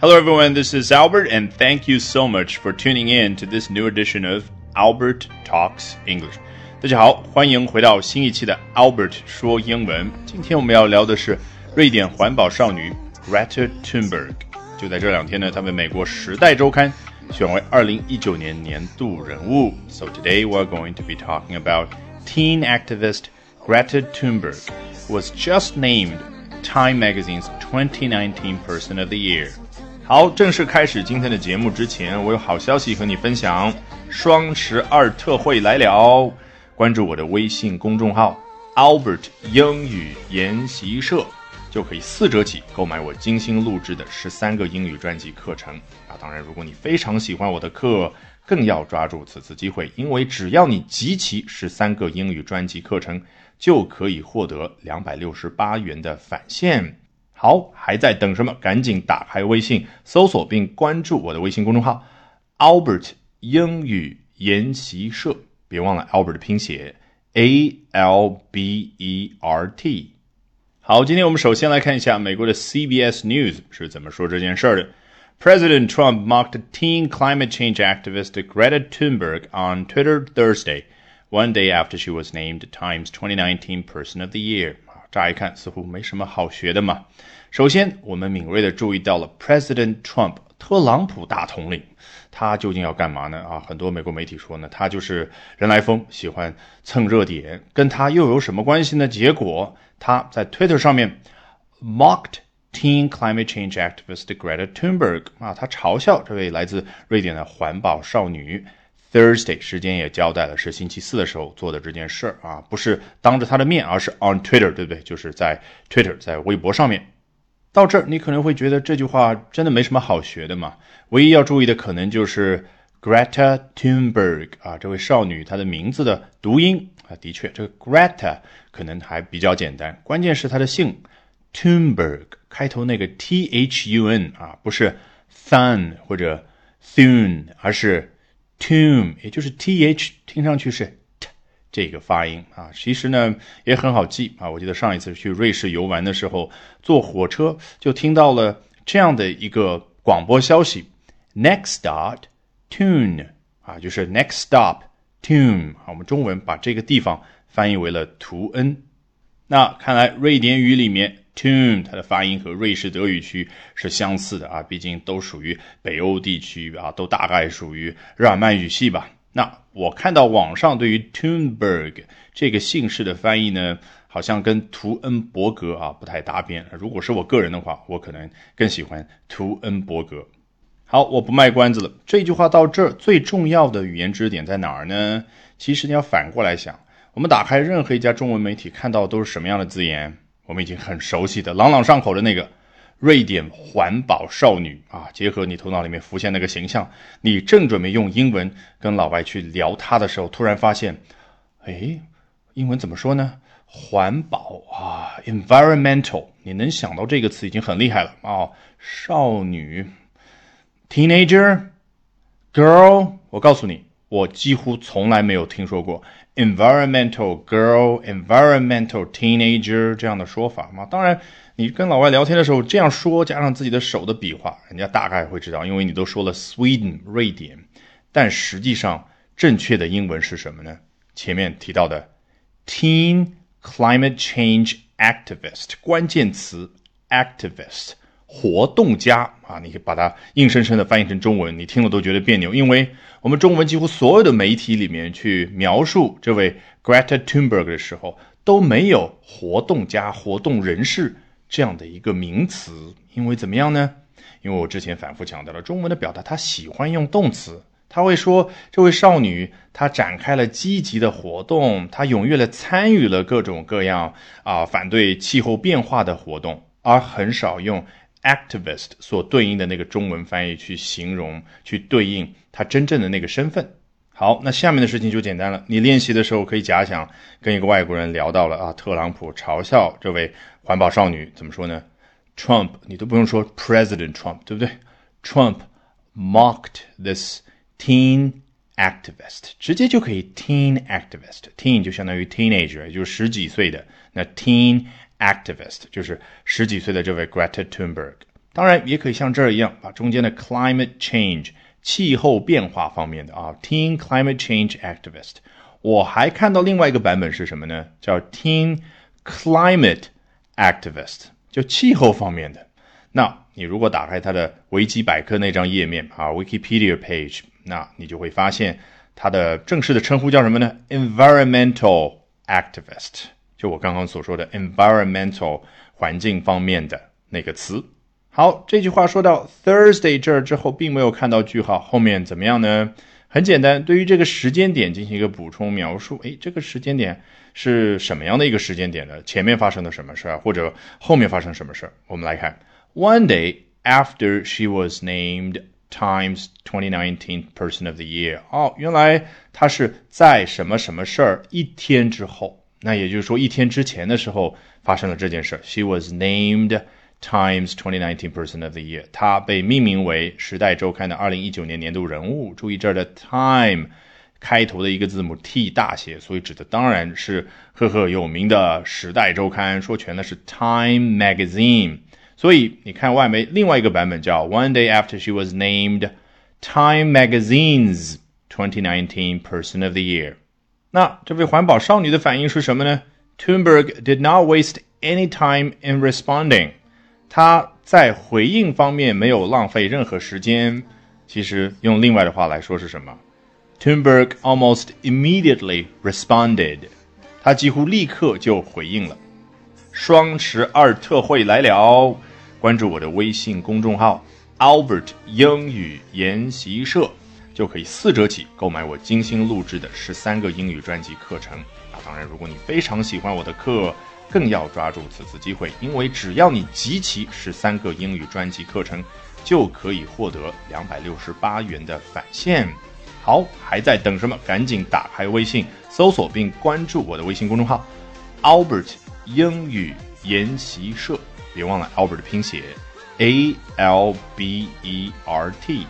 Hello, everyone. This is Albert, and thank you so much for tuning in to this new edition of Albert Talks English. 大家好，欢迎回到新一期的 Albert 说英文。今天我们要聊的是瑞典环保少女 Greta Thunberg。就在这两天呢，她被美国《时代周刊》选为2019年年度人物。So today we're going to be talking about teen activist Greta Thunberg, who was just named Time Magazine's 2019 Person of the Year. 好，正式开始今天的节目之前，我有好消息和你分享。双十二特惠来了，关注我的微信公众号 Albert 英语研习社，就可以四折起购买我精心录制的十三个英语专辑课程啊！当然，如果你非常喜欢我的课，更要抓住此次机会，因为只要你集齐十三个英语专辑课程，就可以获得两百六十八元的返现。好，还在等什么？赶紧打开微信，搜索并关注我的微信公众号 Albert 英语研习社。别忘了 Albert 的拼写 A L B E R T。好，今天我们首先来看一下美国的 CBS News 是怎么说这件事儿的。President Trump mocked teen climate change activist Greta Thunberg on Twitter Thursday, one day after she was named Time's 2019 Person of the Year. 乍一看似乎没什么好学的嘛。首先，我们敏锐地注意到了 President Trump 特朗普大统领，他究竟要干嘛呢？啊，很多美国媒体说呢，他就是人来疯，喜欢蹭热点，跟他又有什么关系呢？结果他在 Twitter 上面 mocked teen climate change activist Greta Thunberg 啊，他嘲笑这位来自瑞典的环保少女。Thursday 时间也交代了，是星期四的时候做的这件事儿啊，不是当着他的面，而是 on Twitter，对不对？就是在 Twitter，在微博上面。到这儿，你可能会觉得这句话真的没什么好学的嘛。唯一要注意的可能就是 Greta Thunberg 啊，这位少女她的名字的读音啊，的确，这个 Greta 可能还比较简单，关键是她的姓 Thunberg 开头那个 T H U N 啊，不是 Thun 或者 Thun，而是 Tomb，也就是 T H，听上去是 T 这个发音啊，其实呢也很好记啊。我记得上一次去瑞士游玩的时候，坐火车就听到了这样的一个广播消息：Next stop Tune 啊，就是 Next stop Tune 啊。我们中文把这个地方翻译为了图恩。那看来瑞典语里面。Tune，它的发音和瑞士德语区是相似的啊，毕竟都属于北欧地区啊，都大概属于日耳曼语系吧。那我看到网上对于 Tunberg 这个姓氏的翻译呢，好像跟图恩伯格啊不太搭边。如果是我个人的话，我可能更喜欢图恩伯格。好，我不卖关子了。这句话到这儿最重要的语言知识点在哪儿呢？其实你要反过来想，我们打开任何一家中文媒体，看到都是什么样的字眼？我们已经很熟悉的、朗朗上口的那个瑞典环保少女啊，结合你头脑里面浮现那个形象，你正准备用英文跟老外去聊她的时候，突然发现，哎，英文怎么说呢？环保啊，environmental，你能想到这个词已经很厉害了啊。少女，teenager，girl，我告诉你，我几乎从来没有听说过。environmental girl, environmental teenager 这样的说法吗？当然，你跟老外聊天的时候这样说，加上自己的手的笔画，人家大概会知道，因为你都说了 Sweden 瑞典，但实际上正确的英文是什么呢？前面提到的 teen climate change activist 关键词 activist。活动家啊，你可以把它硬生生的翻译成中文，你听了都觉得别扭，因为我们中文几乎所有的媒体里面去描述这位 Greta Thunberg 的时候，都没有活动家、活动人士这样的一个名词，因为怎么样呢？因为我之前反复强调了，中文的表达他喜欢用动词，他会说这位少女她展开了积极的活动，她踊跃的参与了各种各样啊反对气候变化的活动，而很少用。Activist 所对应的那个中文翻译去形容，去对应他真正的那个身份。好，那下面的事情就简单了。你练习的时候可以假想跟一个外国人聊到了啊，特朗普嘲笑这位环保少女，怎么说呢？Trump，你都不用说 President Trump，对不对？Trump mocked this teen activist，直接就可以 teen activist，teen 就相当于 teenager，也就是十几岁的那 teen。Activist 就是十几岁的这位 Greta Thunberg，当然，也可以像这儿一样，把中间的 climate change 气候变化方面的啊，teen climate change activist。我还看到另外一个版本是什么呢？叫 teen climate activist，就气候方面的。那你如果打开它的维基百科那张页面啊，Wikipedia page，那你就会发现它的正式的称呼叫什么呢？environmental activist，就我刚刚所说的 environmental 环境方面的那个词。好，这句话说到 Thursday 这儿之后，并没有看到句号，后面怎么样呢？很简单，对于这个时间点进行一个补充描述。诶，这个时间点是什么样的一个时间点呢？前面发生了什么事儿，或者后面发生什么事儿？我们来看，One day after she was named Times 2019 Person of the Year。哦，原来她是在什么什么事儿一天之后，那也就是说一天之前的时候发生了这件事。She was named。Times 2019 Person of the Year，她被命名为《时代周刊》的2019年年度人物。注意这儿的 Time 开头的一个字母 T 大写，所以指的当然是赫赫有名的《时代周刊》，说全的是 Time Magazine。所以你看外媒另外一个版本叫 One day after she was named Time Magazine's 2019 Person of the Year。那这位环保少女的反应是什么呢？Tunberg did not waste any time in responding。她在回应方面没有浪费任何时间。其实用另外的话来说是什么？Tunberg almost immediately responded。他几乎立刻就回应了。双十二特惠来了，关注我的微信公众号 Albert 英语研习社，就可以四折起购买我精心录制的十三个英语专辑课程。啊，当然，如果你非常喜欢我的课。更要抓住此次机会，因为只要你集齐十三个英语专辑课程，就可以获得两百六十八元的返现。好，还在等什么？赶紧打开微信，搜索并关注我的微信公众号 “Albert 英语研习社”，别忘了 Albert 的拼写 A L B E R T。